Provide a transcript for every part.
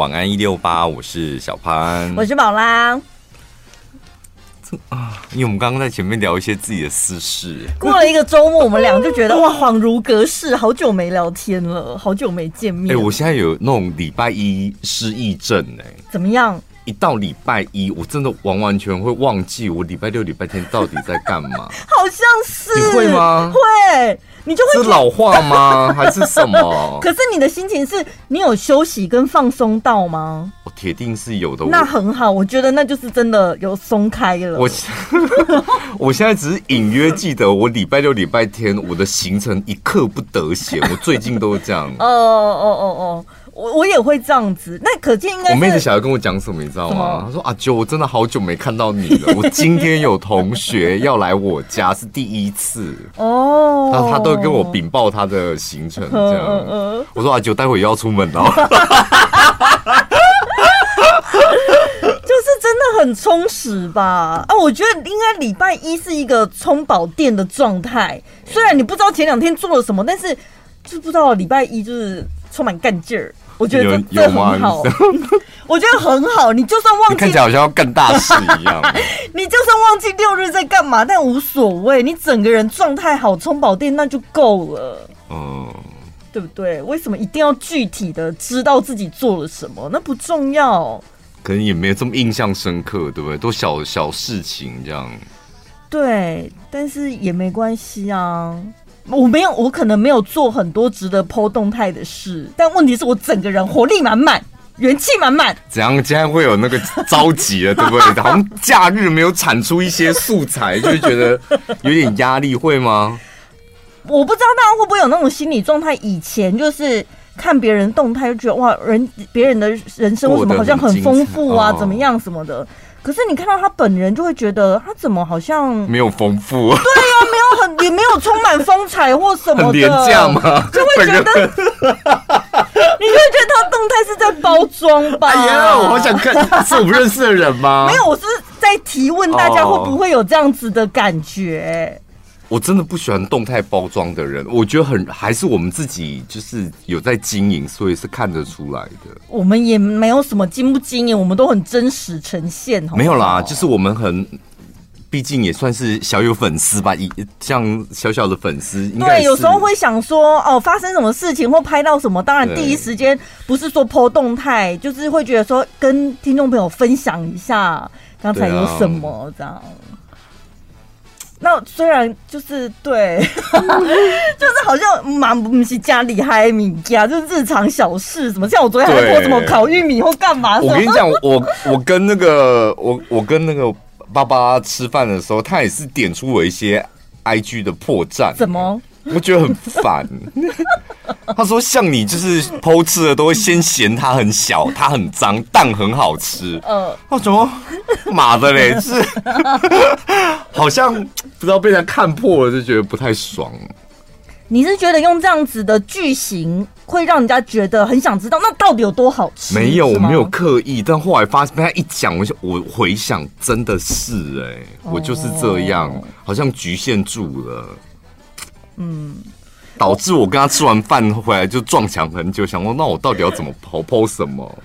晚安一六八，我是小潘，我是宝拉。啊，因为我们刚刚在前面聊一些自己的私事，过了一个周末，我们俩就觉得哇，恍如隔世，好久没聊天了，好久没见面。哎、欸，我现在有那种礼拜一失忆症哎、欸，怎么样？一到礼拜一，我真的完完全会忘记我礼拜六、礼拜天到底在干嘛。好像是，你会吗？会，你就会。是老化吗？还是什么？可是你的心情是你有休息跟放松到吗？我铁定是有的。那很好，我觉得那就是真的有松开了。我 我现在只是隐约记得，我礼拜六、礼拜天我的行程一刻不得闲。我最近都是这样。哦哦哦哦。我我也会这样子，那可见应该。我妹子小孩跟我讲什么，你知道吗？她说：“阿九，我真的好久没看到你了。我今天有同学要来我家，是第一次哦。他他都会跟我禀报他的行程，这样。我说阿九，待会又要出门了。就是真的很充实吧？啊，我觉得应该礼拜一是一个充饱电的状态。虽然你不知道前两天做了什么，但是就不知道礼拜一就是充满干劲儿。”我觉得这很好，我觉得很好。你就算忘记，看起来好像要干大事一样。你就算忘记六日在干嘛，但无所谓。你整个人状态好，充饱电那就够了。嗯，对不对？为什么一定要具体的知道自己做了什么？那不重要。可能也没有这么印象深刻，对不对？都小小事情这样。对，但是也没关系啊。我没有，我可能没有做很多值得 po 动态的事，但问题是我整个人活力满满，元气满满。怎样？今天会有那个着急了，对不对？好像假日没有产出一些素材，就会觉得有点压力，会吗？我不知道大家会不会有那种心理状态。以前就是看别人动态，就觉得哇，人别人的人生为什么好像很丰富啊？怎么样什么的。可是你看到他本人，就会觉得他怎么好像没有丰富？对呀、啊，没有很也没有充满风采或什么的，很廉价吗？就会觉得，你就会觉得他动态是在包装吧？哎呀，我好想看，是我不认识的人吗？没有，我是在提问大家会不会有这样子的感觉。哦我真的不喜欢动态包装的人，我觉得很还是我们自己就是有在经营，所以是看得出来的。我们也没有什么经不经营，我们都很真实呈现。好好，没有啦，就是我们很，毕竟也算是小有粉丝吧，一像小小的粉丝。对，有时候会想说哦，发生什么事情或拍到什么，当然第一时间不是说 po 动态，就是会觉得说跟听众朋友分享一下刚才有什么这样。那虽然就是对，就是好像蛮不是家里嗨米家，就是日常小事，什么像我昨天还做什么烤玉米或干嘛。我跟你讲，我我跟那个我我跟那个爸爸吃饭的时候，他也是点出我一些 IG 的破绽。怎么？我觉得很烦。他说：“像你就是偷吃的，都会先嫌它很小，它很脏，蛋很好吃。”嗯，我说：“妈的嘞，是 好像不知道被人看破了，就觉得不太爽。”你是觉得用这样子的句型会让人家觉得很想知道那到底有多好吃？没有，我没有刻意，但后来发现被他一讲，我就我回想，真的是哎、欸，我就是这样，好像局限住了。嗯。导致我跟他吃完饭回来就撞墙很久，想说那我到底要怎么 po po 什么？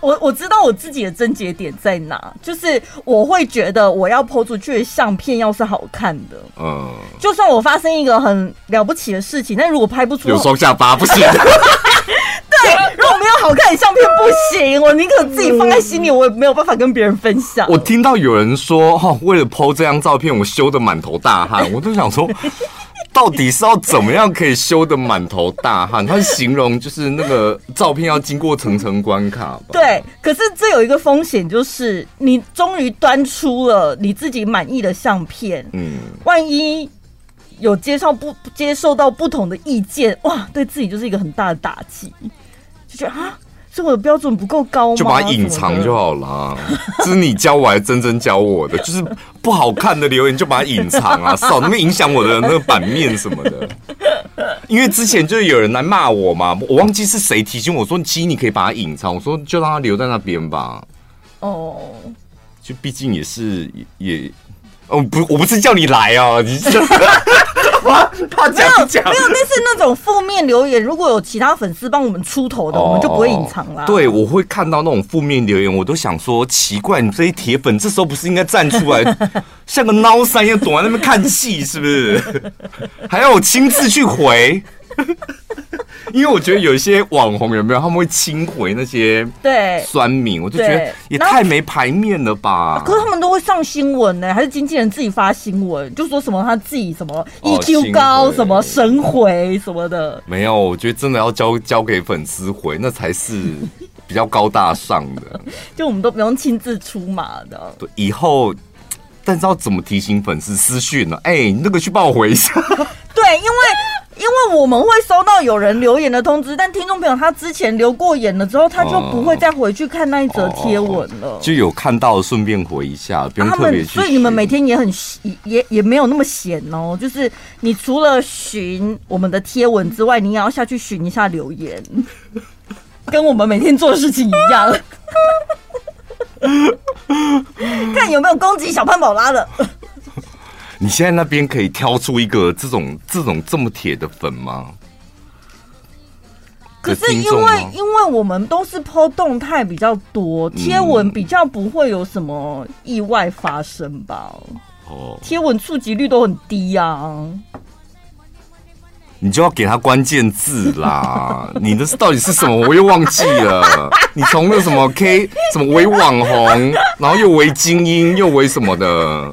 我我知道我自己的症结点在哪，就是我会觉得我要 po 出去的相片要是好看的，嗯，就算我发生一个很了不起的事情，但如果拍不出有双下巴不行，对，如果没有好看的相片不行，我宁可自己放在心里，我也没有办法跟别人分享。我听到有人说哦，为了 po 这张照片，我羞得满头大汗，我都想说。到底是要怎么样可以修得满头大汗？他形容就是那个照片要经过层层关卡。对，可是这有一个风险，就是你终于端出了你自己满意的相片，嗯，万一有接受不接受到不同的意见，哇，对自己就是一个很大的打击，就觉得啊。是我的标准不够高吗？就把它隐藏就好了。这是你教我，还是真真教我的？就是不好看的留言就把它隐藏啊，少那么影响我的那个版面什么的。因为之前就有人来骂我嘛，我忘记是谁提醒我说，其实你可以把它隐藏。我说就让它留在那边吧。哦，就毕竟也是也，哦不，我不是叫你来哦，你。没有，那是那种负面留言。如果有其他粉丝帮我们出头的，我们就不会隐藏了。对，我会看到那种负面留言，我都想说奇怪，你这些铁粉这时候不是应该站出来，像个孬三一样躲在那边看戏，是不是？还要我亲自去回？因为我觉得有一些网红有没有他们会亲回那些对酸民，我就觉得也太没排面了吧。可是他们都会上新闻呢，还是经纪人自己发新闻，就说什么他自己什么 EQ 高，什么神回什么的。没有，我觉得真的要交交给粉丝回，那才是比较高大上的。就我们都不用亲自出马的。对，以后但知道怎么提醒粉丝私讯呢？哎，你那个去帮我回一下。对，因为。因为我们会收到有人留言的通知，但听众朋友他之前留过言了之后，他就不会再回去看那一则贴文了。就有看到顺便回一下，不用特别去。所以你们每天也很也也没有那么闲哦，就是你除了寻我们的贴文之外，你也要下去寻一下留言，跟我们每天做的事情一样，看有没有攻击小潘宝拉的。你现在那边可以挑出一个这种这种这么铁的粉吗？可是因为因为我们都是 po 动态比较多，贴文比较不会有什么意外发生吧？哦，贴文触及率都很低啊。你就要给他关键字啦！你的到底是什么？我又忘记了。你从那什么 K 什么为网红，然后又为精英，又为什么的？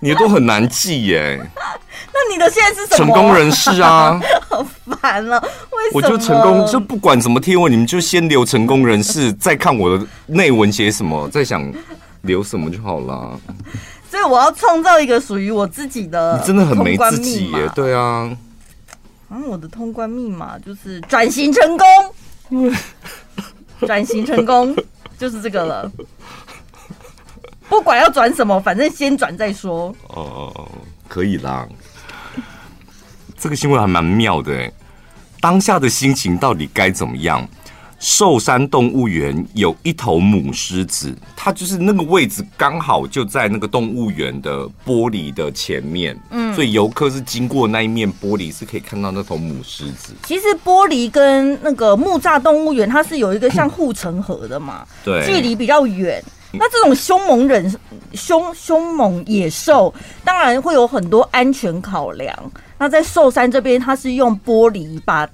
你都很难记耶。那你的现在是什么？成功人士啊，好烦了。为什么？我就成功，就不管怎么贴文，你们就先留成功人士，再看我的内文写什么，再想留什么就好了。所以我要创造一个属于我自己的。你真的很没自己耶，对啊。嗯，我的通关密码就是转型成功。转型成功就是这个了。不管要转什么，反正先转再说。哦，可以啦。这个新闻还蛮妙的哎。当下的心情到底该怎么样？寿山动物园有一头母狮子，它就是那个位置刚好就在那个动物园的玻璃的前面。嗯，所以游客是经过那一面玻璃是可以看到那头母狮子。其实玻璃跟那个木栅动物园它是有一个像护城河的嘛，对，距离比较远。那这种凶猛人、凶凶猛野兽，当然会有很多安全考量。那在寿山这边，它是用玻璃把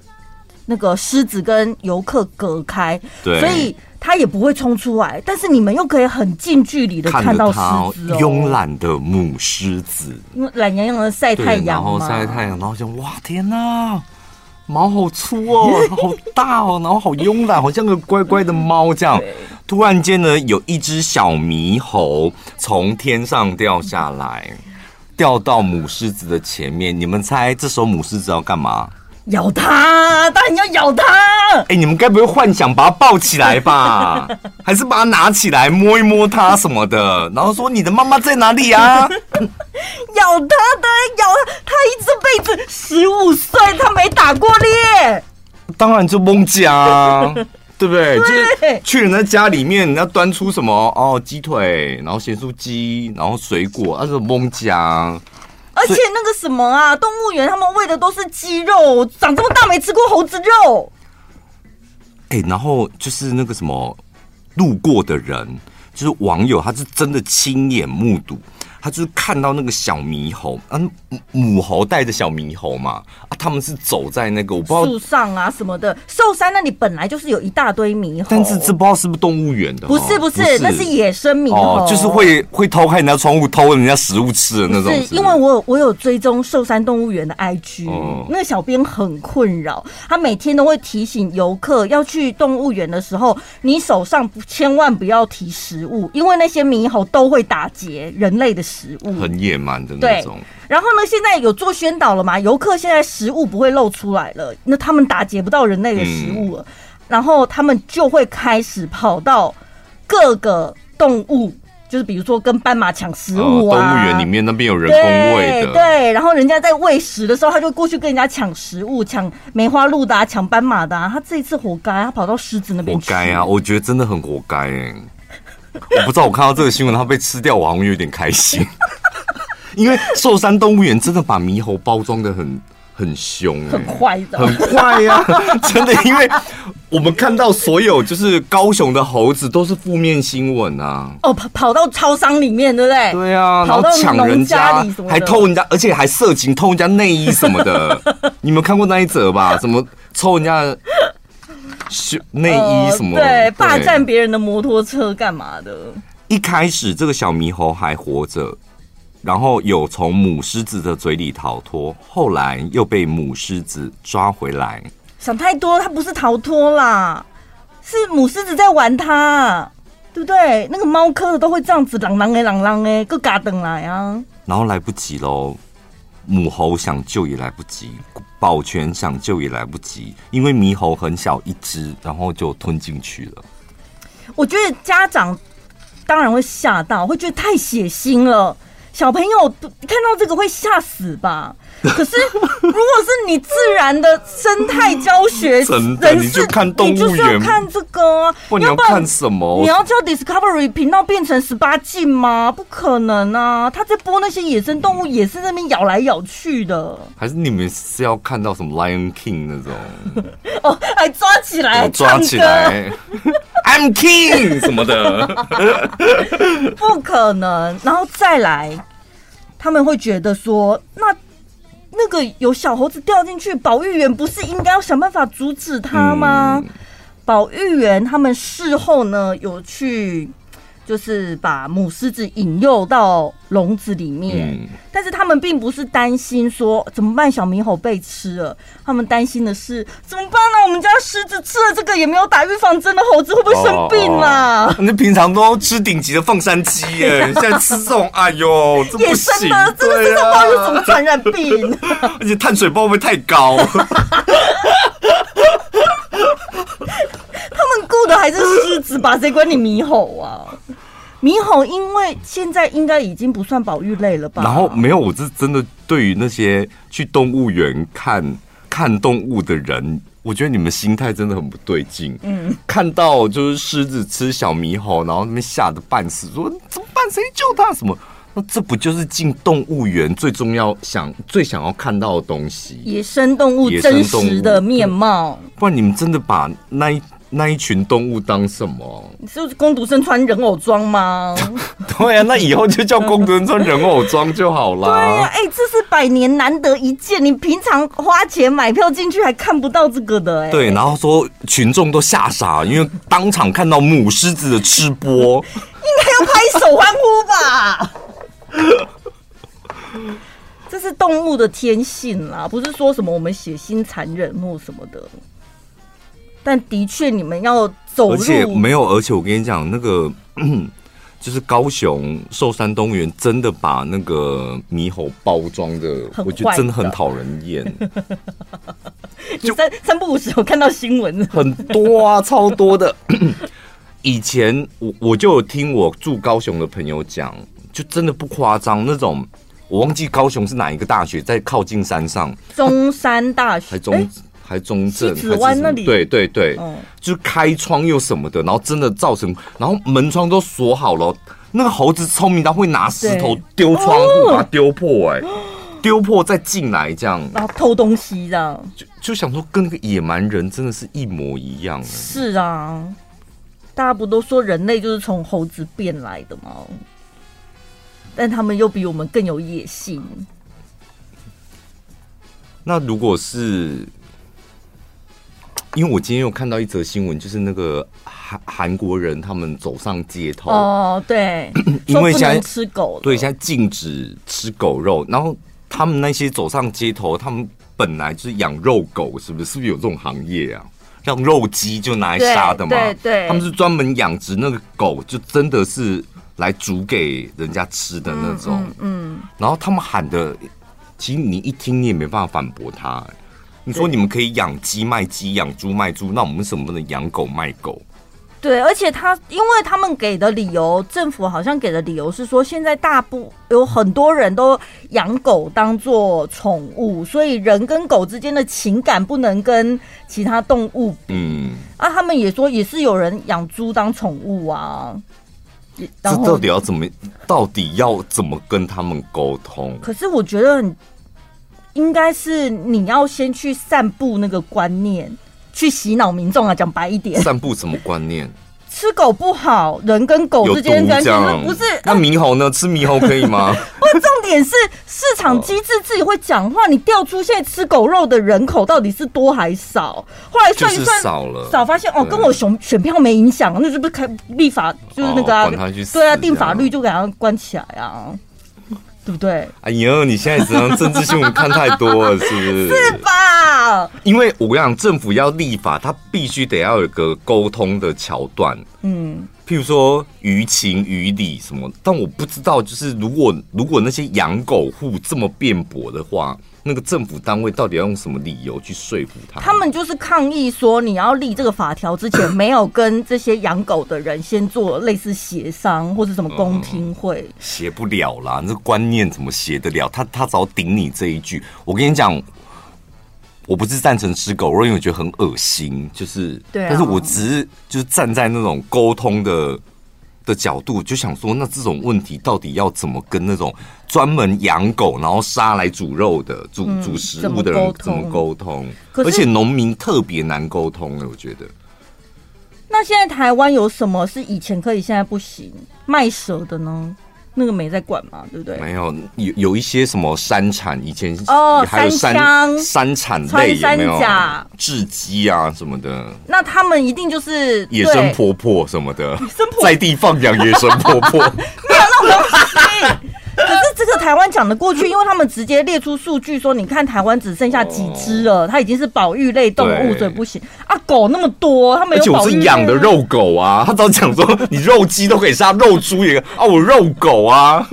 那个狮子跟游客隔开，所以它也不会冲出来。但是你们又可以很近距离的看到狮子哦，慵懒的母狮子，因为懒洋洋的晒太阳，然后晒太阳，然后就哇天哪，毛好粗哦，好大哦，然后好慵懒，好像个乖乖的猫这样。突然间呢，有一只小猕猴从天上掉下来，掉到母狮子的前面。你们猜，这时候母狮子要干嘛？咬它，当然要咬它。哎、欸，你们该不会幻想把它抱起来吧？还是把它拿起来摸一摸它什么的？然后说：“你的妈妈在哪里啊？”咬它的，咬它。它一这辈子十五岁，它没打过猎。当然就蒙家。对不对？对，就是去人家家里面，人家端出什么哦，鸡腿，然后咸酥鸡，然后水果，那是蒙家。而且那个什么啊，动物园他们喂的都是鸡肉，长这么大没吃过猴子肉。哎，然后就是那个什么，路过的人，就是网友，他是真的亲眼目睹。他就是看到那个小猕猴，啊，母猴带着小猕猴嘛，啊，他们是走在那个我不知道树上啊什么的。寿山那里本来就是有一大堆猕猴，但是这不知道是不是动物园的？不是不是，不是，那是野生猕猴，哦，就是会会偷开人家窗户偷人家食物吃的那种。是因为我有我有追踪寿山动物园的 IG，哦，那个小编很困扰，他每天都会提醒游客要去动物园的时候，你手上千万不要提食物，因为那些猕猴都会打劫人类的。食物很野蛮的那种。然后呢，现在有做宣导了嘛？游客现在食物不会露出来了，那他们打劫不到人类的食物了，嗯、然后他们就会开始跑到各个动物，就是比如说跟斑马抢食物啊。动物园里面那边有人工喂的，对。然后人家在喂食的时候，他就过去跟人家抢食物，抢梅花鹿的啊，抢斑马的啊。他这一次活该，他跑到狮子那边去。活该啊！我觉得真的很活该哎。我不知道，我看到这个新闻，他被吃掉，我好像有点开心，因为寿山动物园真的把猕猴包装的很很凶、欸，很坏的，很坏呀、啊！真的，因为我们看到所有就是高雄的猴子都是负面新闻啊。哦，跑跑到超商里面，对不对？对啊，然后抢人家，还偷人家，而且还色情偷人家内衣什么的。你们看过那一则吧？怎么抽人家的内衣什么？呃、对，霸占别人的摩托车干嘛的？一开始这个小猕猴还活着。然后有从母狮子的嘴里逃脱，后来又被母狮子抓回来。想太多，它不是逃脱啦，是母狮子在玩它，对不对？那个猫科的都会这样子，狼狼哎，狼狼哎，个嘎等来啊。然后来不及喽，母猴想救也来不及，保全想救也来不及，因为猕猴很小一只，然后就吞进去了。我觉得家长当然会吓到，会觉得太血腥了。小朋友看到这个会吓死吧？可是如果是你自然的生态教学，真的你就看动物园，你就是要看这个啊！不，你要看什么？你要叫 Discovery 频道变成十八禁吗？不可能啊！他在播那些野生动物，也是那边咬来咬去的。还是你们是要看到什么 Lion King 那种？哦，还抓起来，抓起来，I'm King 什么的？不可能，然后再来。他们会觉得说，那那个有小猴子掉进去，保育员不是应该要想办法阻止他吗？嗯、保育员他们事后呢有去。就是把母狮子引诱到笼子里面，嗯，但是他们并不是担心说怎么办，小猕猴被吃了。他们担心的是怎么办呢？我们家狮子吃了这个也没有打预防针的猴子会不会生病啊？你，平常都吃顶级的凤山鸡耶，现在吃这种，哎呦，这不行，野生的，这个这个话又怎么传染病？而且碳水包会不会太高？他们雇的还是狮子吧？谁管你猕猴啊？猕猴因为现在应该已经不算保育类了吧？然后没有，我是真的对于那些去动物园看看动物的人，我觉得你们心态真的很不对劲。嗯，看到就是狮子吃小猕猴，然后那边吓得半死，说怎么办？谁救他？什么？那这不就是进动物园最重要、想最想要看到的东西？野生动物真实的面貌。不然你们真的把那一。那一群动物当什么？你是不是工读生穿人偶装吗？对啊，那以后就叫工读生穿人偶装就好啦。对啊，哎、欸，这是百年难得一见，你平常花钱买票进去还看不到这个的哎、欸。对，然后说群众都吓傻，因为当场看到母狮子的吃播，应该要拍手欢呼吧？这是动物的天性啦，不是说什么我们血腥残忍或什么的。但的确，你们要走路，而且没有，而且我跟你讲，那个 就是高雄寿山动物园真的把那个猕猴包装的，我觉得真的很讨人厌。你三三不五时，我看到新闻很多啊，超多的。以前我我就有听我住高雄的朋友讲，就真的不夸张，那种我忘记高雄是哪一个大学，在靠近山上，中山大学，还中。欸还中正，西子湾那里，对对对，嗯，就是开窗又什么的，然后真的造成，然后门窗都锁好了。那个猴子聪明，到会拿石头丢窗户，把它丢破，哎，丢破再进来这样，然后偷东西这样，就就想说跟那个野蛮人真的是一模一样。是啊，大家不都说人类就是从猴子变来的吗？但他们又比我们更有野性。那如果是？因为我今天有看到一则新闻，就是那个韩韩国人他们走上街头哦，对，因为现在吃狗，对，现在禁止吃狗肉，然后他们那些走上街头，他们本来就是养肉狗，是不是？是不是有这种行业啊？像肉鸡就拿来杀的嘛，对，对，他们是专门养殖那个狗，就真的是来煮给人家吃的那种，嗯，嗯，嗯，然后他们喊的，其实你一听你也没办法反驳他，欸。你说你们可以养鸡卖鸡，养猪卖猪，那我们为什么不能养狗卖狗？对，而且他因为他们给的理由，政府好像给的理由是说，现在大部有很多人都养狗当做宠物，所以人跟狗之间的情感不能跟其他动物比。嗯，啊，他们也说也是有人养猪当宠物啊。这到底要怎么？到底要怎么跟他们沟通？可是我觉得，应该是你要先去散布那个观念，去洗脑民众啊。讲白一点，散布什么观念？吃狗不好，人跟狗之间关系不是？那猕猴呢？吃猕猴可以吗？不，重点是市场机制自己会讲话。你调出现在吃狗肉的人口到底是多还少？后来算一算，少了，少发现哦，跟我选选票没影响，那是不是开立法就是那个啊？对啊，定法律就给他关起来啊。对不对？哎呦，你现在只能政治新闻看太多了，是不是？是吧？因为我跟你讲，政府要立法，它必须得要有一个沟通的桥段。嗯，譬如说于情于理什么，但我不知道，就是如果如果那些养狗户这么辩驳的话。那个政府单位到底要用什么理由去说服他？他们就是抗议说，你要立这个法条之前，没有跟这些养狗的人先做类似协商或者什么公听会，协、嗯、不了啦。那个观念怎么协得了？他他只要顶你这一句。我跟你讲，我不是赞成吃狗肉，因为我觉得很恶心。就是，对、啊，但是我只是就是站在那种沟通的。的角度就想说，那这种问题到底要怎么跟那种专门养狗然后杀来煮肉的、煮煮食物的人怎么沟通？而且农民特别难沟通了，我觉得。那现在台湾有什么是以前可以，现在不行卖蛇的呢？那个没在管嘛，对不对？没有，有有一些什么山产，以前哦，还有山山产类有没有？雉鸡啊什么的。那他们一定就是野生婆婆什么的，在地放养野生婆婆，没有那种东西。可是这个台湾讲得过去，因为他们直接列出数据说，你看台湾只剩下几只了，它已经是保育类动物，所以不行啊。狗那么多，他们有保育。而且我是养的肉狗啊，他早讲说你肉鸡都可以杀，肉猪也啊，我肉狗啊。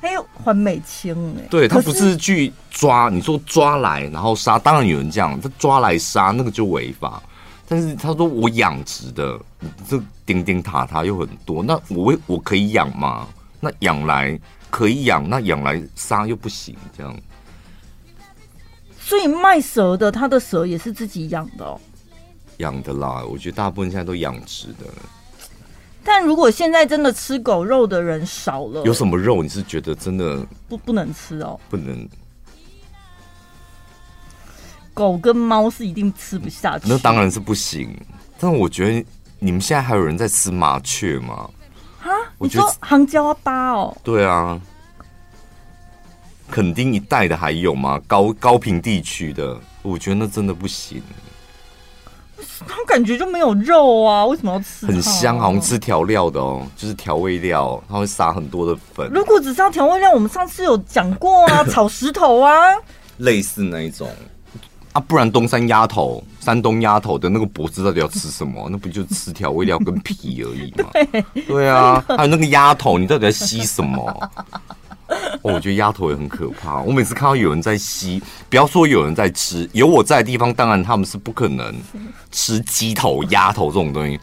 还有黄美清哎，对他不是去抓，你说抓来然后杀，当然有人这样，他抓来杀那个就违法。但是他说我养殖的，这钉钉塔塔又很多，那我我可以养吗？那养来可以养，那养来杀又不行，这样。所以卖蛇的，他的蛇也是自己养的哦。养的啦，我觉得大部分现在都养殖的。但如果现在真的吃狗肉的人少了，有什么肉你是觉得真的不不能吃哦？不能。狗跟猫是一定吃不下去。那当然是不行。但我觉得你们现在还有人在吃麻雀吗？我觉得杭椒八哦，对啊，垦丁一带的还有吗？高高屏地区的，我觉得那真的不行。他感觉就没有肉啊，为什么要吃？很香，好像吃调料的哦，就是调味料，他会撒很多的粉。如果只是要调味料，我们上次有讲过啊，炒石头啊，类似那一种。啊，不然东山鸭头、山东鸭头的那个脖子到底要吃什么？那不就吃调味料跟皮而已吗？对，对啊，还有那个鸭头，你到底在吸什么？哦，我觉得鸭头也很可怕。我每次看到有人在吸，不要说有人在吃，有我在的地方，当然他们是不可能吃鸡头、鸭头这种东西。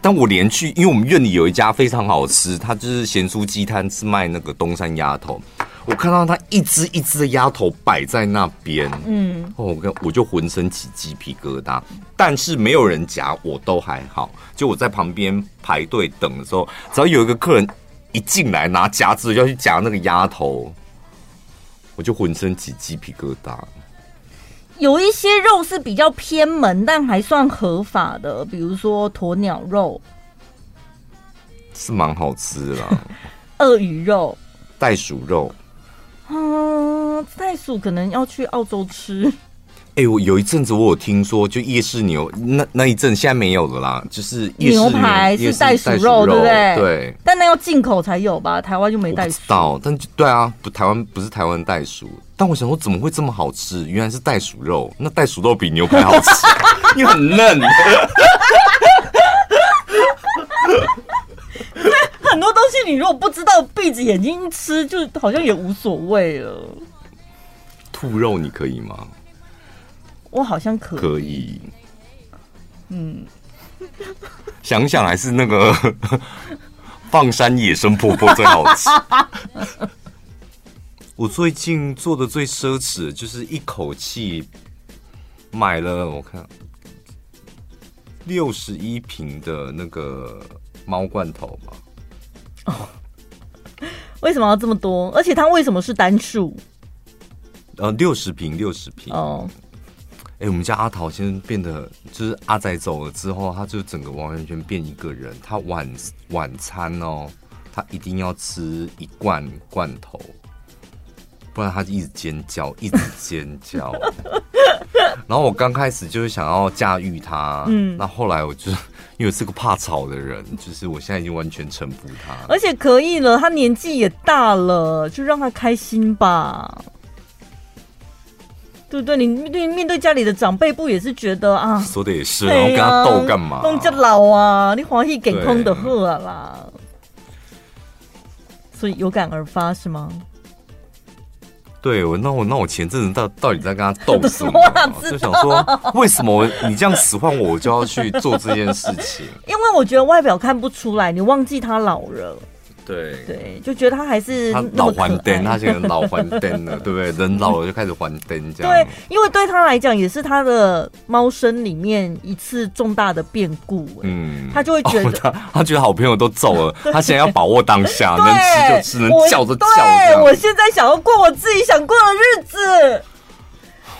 但我连去，因为我们院里有一家非常好吃，它就是咸酥鸡摊，是卖那个东山鸭头。我看到他一只一只的鸭头摆在那边，嗯，哦，我跟我就浑身起鸡皮疙瘩，但是没有人夹，我都还好。就我在旁边排队等的时候，只要有一个客人一进来拿夹子要去夹那个鸭头，我就浑身起鸡皮疙瘩。有一些肉是比较偏门，但还算合法的，比如说鸵鸟肉，是蛮好吃的啦。鳄鱼肉、袋鼠肉。嗯，袋鼠可能要去澳洲吃。哎、欸，我有一阵子我有听说，就夜市牛那那一阵现在没有了啦，就是夜市牛，牛排是袋鼠肉，对不对？对。但那要进口才有吧？台湾就没袋鼠。到，但对啊，不，台湾不是台湾袋鼠。但我想说，怎么会这么好吃？原来是袋鼠肉。那袋鼠肉比牛排好吃，因为很嫩。很多东西，你如果不知道闭着眼睛吃，就好像也无所谓了。兔肉你可以吗？我好像可以。可以。嗯，想想还是那个 放山野生婆婆最好吃。我最近做的最奢侈的就是一口气买了，我看六十一瓶的那个。猫罐头嘛。哦，为什么要这么多？而且它为什么是单数？呃，六十瓶，六十瓶。哦，哎、欸，我们家阿桃先变得，就是阿仔走了之后，他就整个完完全全变一个人。他晚晚餐哦，他一定要吃一罐罐头，不然他就一直尖叫，一直尖叫。然后我刚开始就是想要驾驭他，嗯，那后来我就 因为是个怕吵的人，就是我现在已经完全臣服他，而且可以了，他年纪也大了，就让他开心吧。对不对？你面对面对家里的长辈，不也是觉得啊？说的也是，然后跟他斗干嘛？弄这老啊，你欢喜给空的喝啦。所以有感而发是吗？对，我那我那我前阵子到到底在跟他斗 什么？啊？就想说，为什么你这样使唤我，我就要去做这件事情？因为我觉得外表看不出来，你忘记他老了。对对，就觉得他还是他老还灯，他现在老还灯了，对不对？人老了就开始还灯，这样。对，因为对他来讲，也是他的猫生里面一次重大的变故。嗯，他就会觉得、哦、他他觉得好朋友都走了，他现在要把握当下，能吃就吃，能叫就叫。对，我现在想要过我自己想过的日子。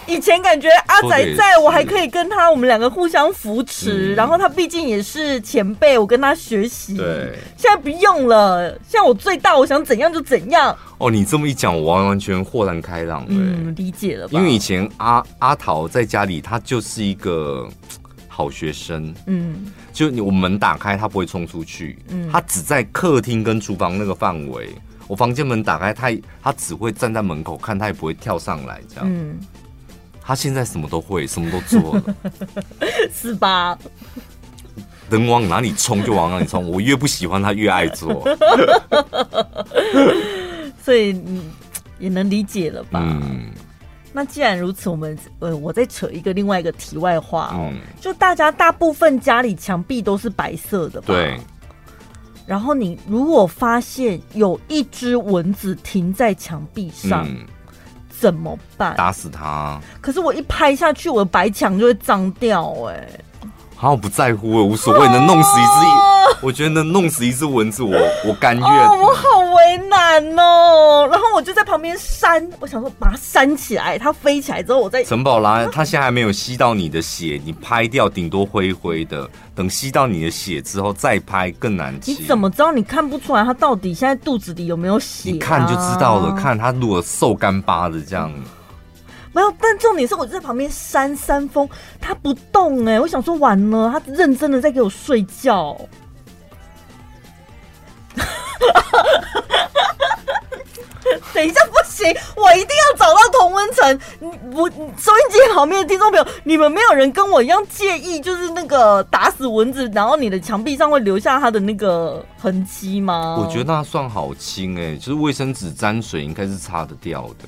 以前感觉阿仔在我还可以跟他，我们两个互相扶持。然后他毕竟也是前辈，我跟他学习。对，现在不用了，现在我最大，我想怎样就怎样。哦，你这么一讲，我完完全豁然开朗。嗯，理解了。因为以前阿阿桃在家里，他就是一个好学生。嗯，就你我门打开，他不会冲出去。嗯，他只在客厅跟厨房那个范围。我房间门打开，他他只会站在门口看，他也不会跳上来这样。嗯。他现在什么都会，什么都做了，是吧？能往哪里冲就往哪里冲，我越不喜欢他越爱做，所以你也能理解了吧？嗯。那既然如此，我们呃，我再扯一个另外一个题外话哦，嗯、就大家大部分家里墙壁都是白色的吧？对。然后你如果发现有一只蚊子停在墙壁上。嗯怎么办？打死他！可是我一拍下去，我的白墙就会脏掉哎、欸。好，我不在乎，我无所谓，能弄死一只，哦、我觉得能弄死一只蚊子，我我甘愿。哦，我好为难哦。然后我就在旁边扇，我想说把它扇起来，它飞起来之后，我再。陈宝拉，它现在还没有吸到你的血，你拍掉顶多灰灰的，等吸到你的血之后再拍更难清。你怎么知道？你看不出来它到底现在肚子里有没有血、啊？你看就知道了，看它如果瘦干巴的这样。没有，但重点是我就在旁边扇扇风，他不动哎、欸，我想说完了，他认真的在给我睡觉。等一下不行，我一定要找到童温层。我收音机旁边的听众朋友，你们没有人跟我一样介意，就是那个打死蚊子，然后你的墙壁上会留下它的那个痕迹吗？我觉得那算好轻哎、欸，就是卫生纸沾水应该是擦得掉的。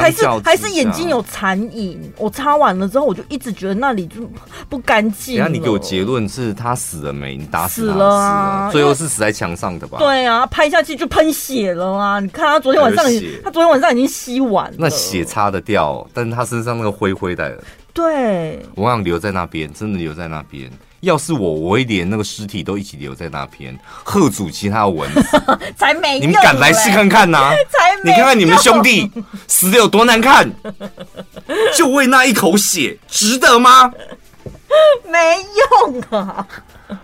还是还是眼睛有残影，我擦完了之后，我就一直觉得那里就不干净。等下你给我结论是他死了没？你打死死了啊？最后是死在墙上的吧？对啊，拍下去就喷血了啊！你看他昨天晚上，他昨天晚上已经吸完了，那血擦得掉，但是他身上那个灰灰的，对，我想留在那边，真的留在那边。要是我，我会连那个尸体都一起留在那边，喝阻其他的蚊子。才没，你们敢来试看看呐、啊？才没，你看看你们兄弟死的有多难看，就为那一口血，值得吗？没用啊！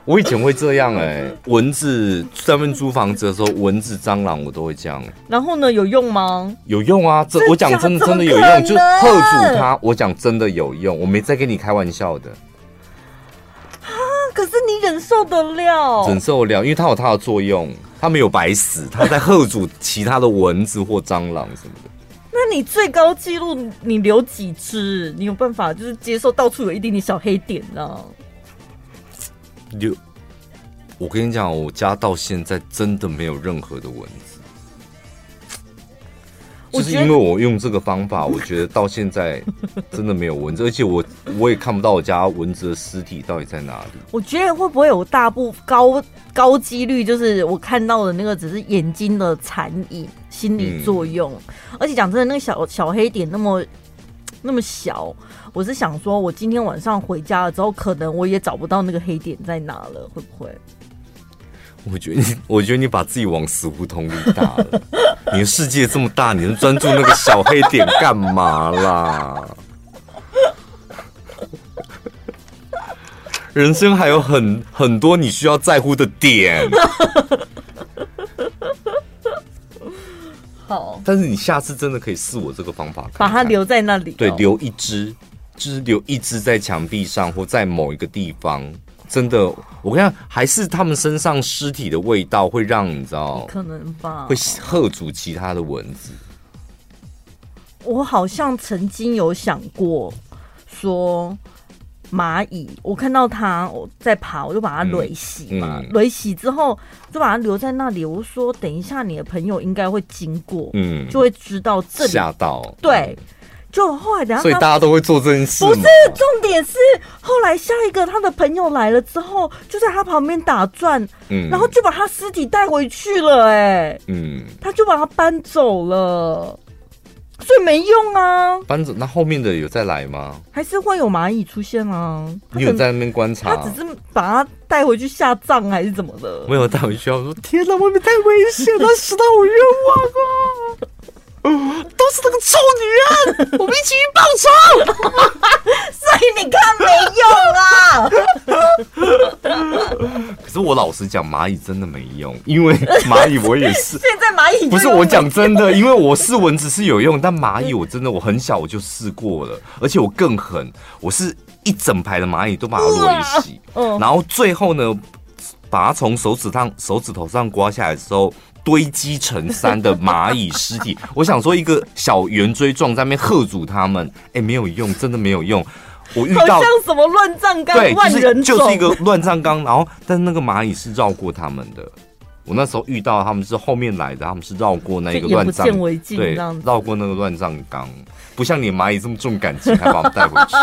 我以前会这样哎、欸，蚊子在外面租房子的时候，蚊子、蟑螂我都会这样。然后呢，有用吗？有用啊！这我讲真的真的有用，就吓阻它。我讲真的有用，我没在跟你开玩笑的。可是你忍受得了？忍受得了，因为它有它的作用，它没有白死，它在吓阻其他的蚊子或蟑螂什么的。那你最高纪录你留几只？你有办法就是接受到处有一点点小黑点呢？留，我跟你讲，我家到现在真的没有任何的蚊子。就是因为我用这个方法，我觉得到现在真的没有蚊子，而且我我也看不到我家蚊子的尸体到底在哪里。我觉得会不会有大部高高几率，就是我看到的那个只是眼睛的残影、心理作用。嗯、而且讲真的，那个小小黑点那么 那么小，我是想说，我今天晚上回家了之后，可能我也找不到那个黑点在哪了，会不会？我觉得你，我觉得你把自己往死胡同里打了。你的世界这么大，你能专注那个小黑点干嘛啦？人生还有很很多你需要在乎的点。好，但是你下次真的可以试我这个方法看看，把它留在那里，对，留一只，就是留一只在墙壁上或在某一个地方。真的，我跟你讲，还是他们身上尸体的味道会让你知道，可能吧，会吓阻其他的蚊子。我好像曾经有想过说。蚂蚁，我看到它我在爬，我就把它垒洗嘛。垒、嗯、洗之后，就把它留在那里。我说，等一下你的朋友应该会经过，嗯，就会知道这里吓到。对，就后来等下，所以大家都会做这件事。不是，重点是后来下一个他的朋友来了之后，就在他旁边打转，嗯，然后就把他尸体带回去了、欸，哎，嗯，他就把他搬走了。所以没用啊！搬走，那后面的有再来吗？还是会有蚂蚁出现啊？你有在那边观察？他只是把他带回去下葬还是怎么的？没有带回去，我说天哪，外面太危险了，死得好冤枉啊！都是那个臭女人，我们一起去报仇。所以你看没用啊。可是我老实讲，蚂蚁真的没用，因为蚂蚁我也是。现在蚂蚁不是我讲真的，因为我试蚊子是有用，但蚂蚁我真的我很小我就试过了，而且我更狠，我是一整排的蚂蚁都把它围洗，然后最后呢，把它从手指上手指头上刮下来的时候。堆积成山的蚂蚁尸体，我想说一个小圆锥状在那边吓阻他们，哎、欸，没有用，真的没有用。我遇到像什么乱葬岗，对，万人就是就是一个乱葬岗，然后但是那个蚂蚁是绕过他们的。我那时候遇到他们是后面来的，他们是绕过那个乱葬，对，绕过那个乱葬岗，不像你蚂蚁这么重感情，还把我们带回去。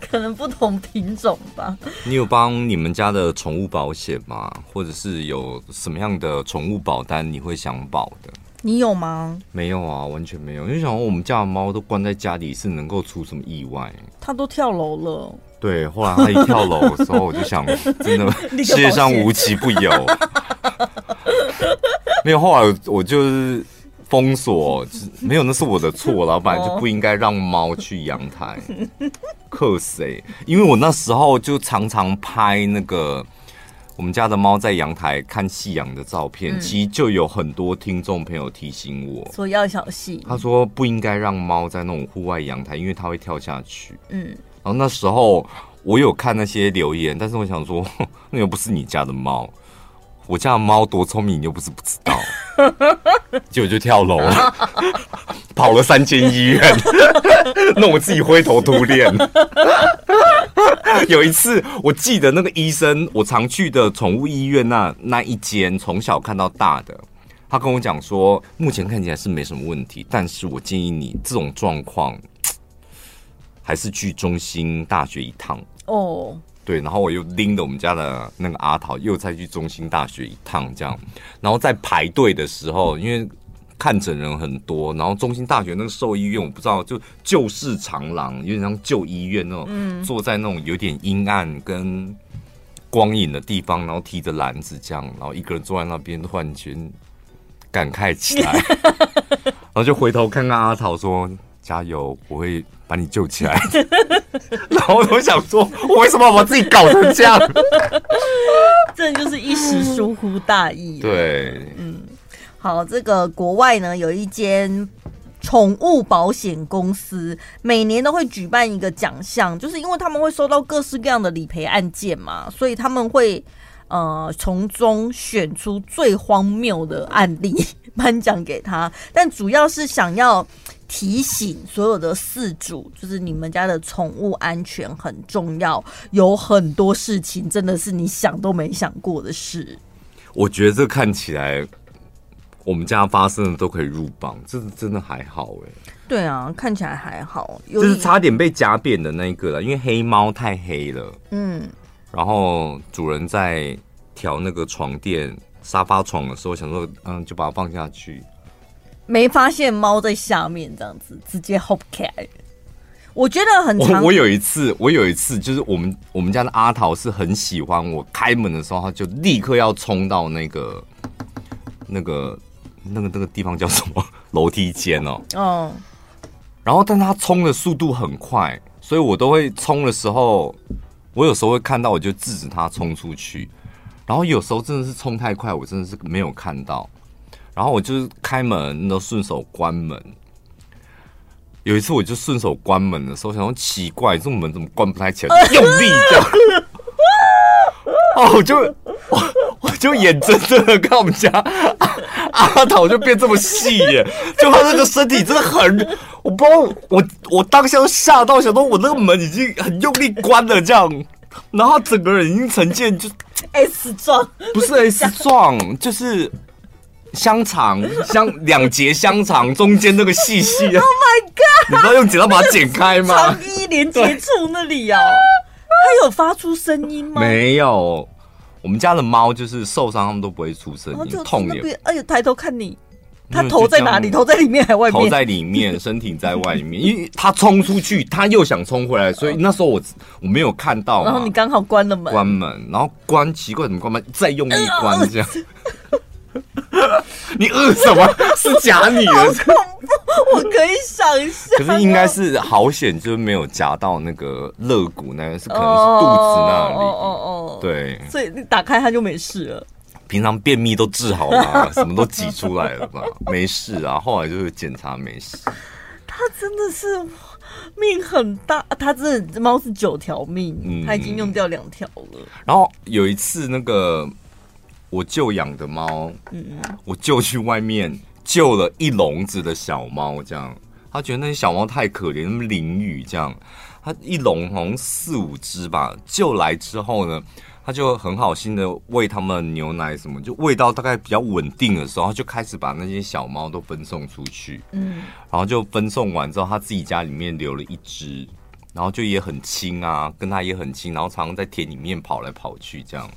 可能不同品种吧。你有帮你们家的宠物保险吗？或者是有什么样的宠物保单你会想保的？你有吗？没有啊，完全没有。因为想说我们家的猫都关在家里，是能够出什么意外？它都跳楼了。对，后来他一跳楼的时候，我就想，真的世界上无奇不有。没有，后来我就是封锁，没有，那是我的错，老板就不应该让猫去阳台。克谁？因为我那时候就常常拍那个我们家的猫在阳台看夕阳的照片，其实就有很多听众朋友提醒我说要小心。他说不应该让猫在那种户外阳台，因为它会跳下去。嗯，然后那时候我有看那些留言，但是我想说，那又不是你家的猫。我家的猫多聪明，你又不是不知道，结果就跳楼了，跑了三间医院，弄我自己灰头土脸。有一次，我记得那个医生，我常去的宠物医院那那一间，从小看到大的，他跟我讲说，目前看起来是没什么问题，但是我建议你这种状况，还是去中心大学一趟哦。对，然后我又拎着我们家的那个阿桃，又再去中心大学一趟，这样。然后在排队的时候，因为看诊人很多，然后中心大学那个兽医院，我不知道，就旧式长廊，有点像旧医院那种，嗯、坐在那种有点阴暗跟光影的地方，然后提着篮子这样，然后一个人坐在那边，突然间感慨起来，然后就回头看看阿桃说。加油！我会把你救起来。然后我想说，我为什么要把自己搞成这样？这就是一时疏忽大意。对，嗯，好，这个国外呢有一间宠物保险公司，每年都会举办一个奖项，就是因为他们会收到各式各样的理赔案件嘛，所以他们会呃从中选出最荒谬的案例颁奖给他，但主要是想要。提醒所有的饲主，就是你们家的宠物安全很重要。有很多事情真的是你想都没想过的事。我觉得这看起来，我们家发生的都可以入榜，这是真的还好哎。对啊，看起来还好，就是差点被夹扁的那个了，因为黑猫太黑了。嗯，然后主人在调那个床垫、沙发床的时候，想说，嗯，就把它放下去。没发现猫在下面，这样子直接 hop 开。我觉得很常。我我有一次，我有一次就是我们我们家的阿桃是很喜欢我开门的时候，他就立刻要冲到那个那个那个那个地方叫什么楼梯间哦。嗯。然后，但他冲的速度很快，所以我都会冲的时候，我有时候会看到，我就制止他冲出去。然后有时候真的是冲太快，我真的是没有看到。然后我就是开门都顺手关门。有一次我就顺手关门的时候，想说奇怪，这种门怎么关不太起来，用力这样。哦，我就我我就眼睁睁的看我们家阿阿桃就变这么细耶，就他那个身体真的很，我不知道我我当下都吓到，想说我那个门已经很用力关了这样，然后整个人已经呈现就 S 状，不是 S 状，就是香肠香两节香肠中间那个细细的。Oh my god！你知道用剪刀把它剪开吗？肠衣连接处那里啊。它有发出声音吗？没有，我们家的猫就是受伤，它们都不会出声音，痛也。哎呦，抬头看你，它头在哪里？头在里面还外面？头在里面，身体在外面。因为它冲出去，它又想冲回来，所以那时候我我没有看到。然后你刚好关了门，关门，然后关，奇怪怎么关门？再用力关这样。你饿什么？是夹你的？恐怖！我可以想象。可是应该是好险，就是没有夹到那个肋骨，那个是可能是肚子那里。哦哦哦。对。所以你打开它就没事了。平常便秘都治好了，什么都挤出来了吧？没事啊。后来就是检查没事。它真的是命很大，它这只猫是九条命，它已经用掉两条了。然后有一次那个。我舅养的猫，嗯。嗯，我舅去外面救了一笼子的小猫，这样。他觉得那些小猫太可怜，那么淋雨这样，他一笼好像四五只吧，救来之后呢，他就很好心的喂他们牛奶什么，就喂到大概比较稳定的时候，他就开始把那些小猫都分送出去，嗯，然后就分送完之后，他自己家里面留了一只。然后就也很亲啊，跟他也很亲，然后常常在田里面跑来跑去这样，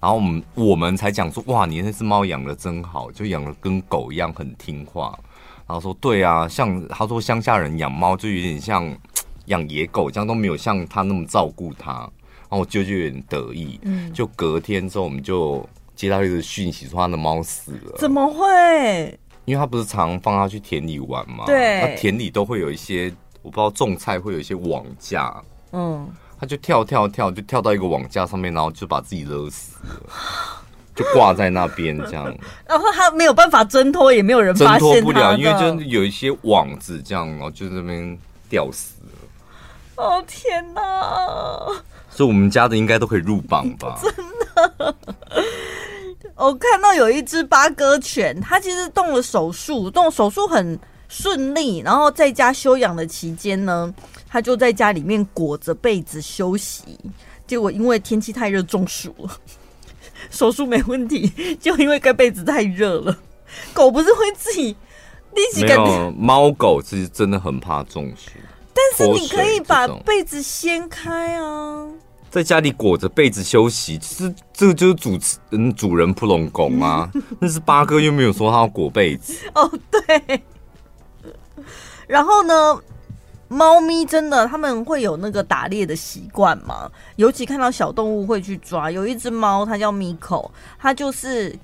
然后我们我们才讲说，哇，你那只猫养的真好，就养的跟狗一样很听话。然后说对啊，像他说乡下人养猫就有点像 养野狗这样，都没有像他那么照顾它。然后我舅舅有点得意，嗯，就隔天之后我们就接到一个讯息说他的猫死了。怎么会？因为他不是常常放他去田里玩嘛，对，他田里都会有一些。我不知道种菜会有一些网架，嗯，他就跳跳跳，就跳到一个网架上面，然后就把自己勒死了，就挂在那边这样。然后他没有办法挣脱，也没有人发现挣脱不了，因为就有一些网子这样，然后就在那边吊死了。哦天哪！所以我们家的应该都可以入榜吧？真的。我看到有一只八哥犬，它其实动了手术，动手术很。顺利，然后在家休养的期间呢，他就在家里面裹着被子休息。结果因为天气太热中暑了，手术没问题，就因为盖被子太热了。狗不是会自己立即感觉？猫狗其实真的很怕中暑。但是你可以把被子掀开啊，在家里裹着被子休息，其实这个就是主持嗯主人扑龙拱啊。那是八哥又没有说他要裹被子哦，对。然后呢，猫咪真的他们会有那个打猎的习惯吗？尤其看到小动物会去抓。有一只猫，它叫 Miko，它就是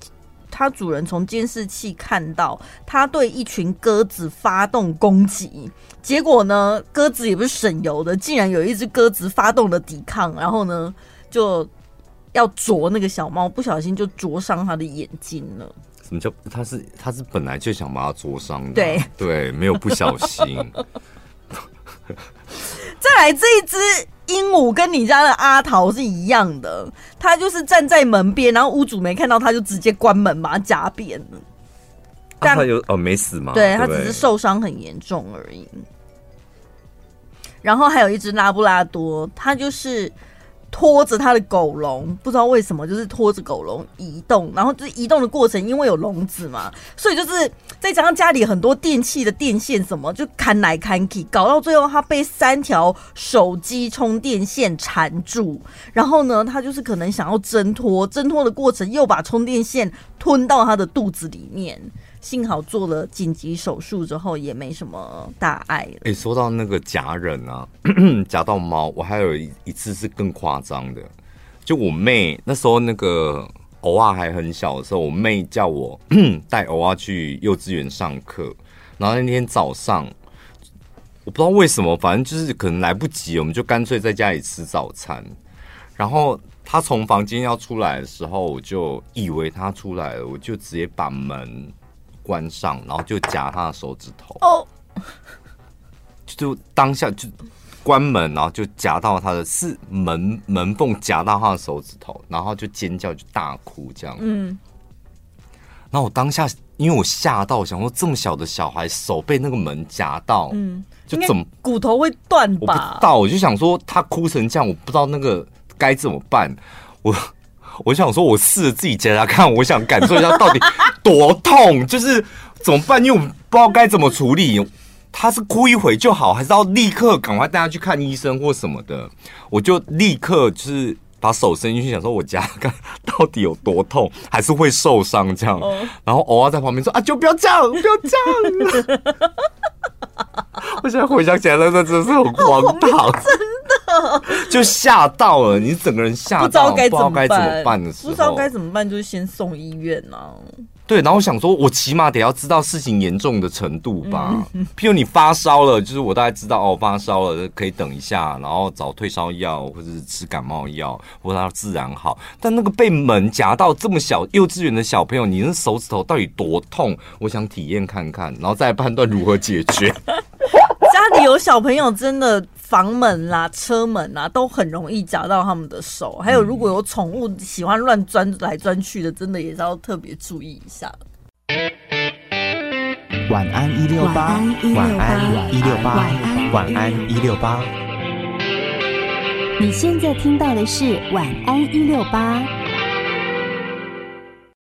它主人从监视器看到它对一群鸽子发动攻击，结果呢，鸽子也不是省油的，竟然有一只鸽子发动了抵抗，然后呢，就要啄那个小猫，不小心就啄伤它的眼睛了。什么叫他是他是本来就想把它灼伤的？对对，没有不小心。再来这一只鹦鹉跟你家的阿桃是一样的，它就是站在门边，然后屋主没看到，它就直接关门把它夹扁了。但他有哦没死吗？对，它只是受伤很严重而已。然后还有一只拉布拉多，它就是。拖着他的狗笼，不知道为什么，就是拖着狗笼移动，然后这移动的过程，因为有笼子嘛，所以就是再加上家里很多电器的电线什么，就砍来砍去，搞到最后他被三条手机充电线缠住，然后呢，他就是可能想要挣脱，挣脱的过程又把充电线吞到他的肚子里面，幸好做了紧急手术之后也没什么大碍。哎、说到那个夹人啊，夹到猫，我还有一次是更夸张的，就我妹那时候那个偶尔还很小的时候，我妹叫我 带偶尔去幼稚园上课，然后那天早上我不知道为什么，反正就是可能来不及，我们就干脆在家里吃早餐，然后。他从房间要出来的时候，我就以为他出来了，我就直接把门关上，然后就夹他的手指头。哦，就当下就关门，然后就夹到他的是门门缝夹到他的手指头，然后就尖叫就大哭这样。嗯，然后我当下因为我吓到，我想说这么小的小孩手被那个门夹到，嗯，就怎么骨头会断吧？我不知道，我就想说他哭成这样，我不知道那个。该怎么办？我我想说，我试着自己夹夹看，我想感受一下到底多痛，就是怎么办？因为我不知道该怎么处理。他是哭一会就好，还是要立刻赶快带他去看医生或什么的？我就立刻就是把手伸进去，想说我夹看到底有多痛，还是会受伤这样。然后偶尔在旁边说：“啊，就不要这样，不要这样。”我现在回想起来，那真的是很荒唐。就吓到了，你整个人吓到，不知道该怎么办的时候，不知道该怎么办，就是先送医院呢、啊。对，然后我想说，我起码得要知道事情严重的程度吧。嗯、譬如你发烧了，就是我大概知道哦，发烧了可以等一下，然后找退烧药或者是吃感冒药，或者它自然好。但那个被门夹到这么小，幼稚园的小朋友，你那手指头到底多痛？我想体验看看，然后再判断如何解决。家里有小朋友，真的房门啦、车门啦，都很容易夹到他们的手。还有，如果有宠物喜欢乱钻来钻去的，真的也是要特别注意一下。晚安一六八，晚安一六八，晚安一六八。你现在听到的是晚安一六八。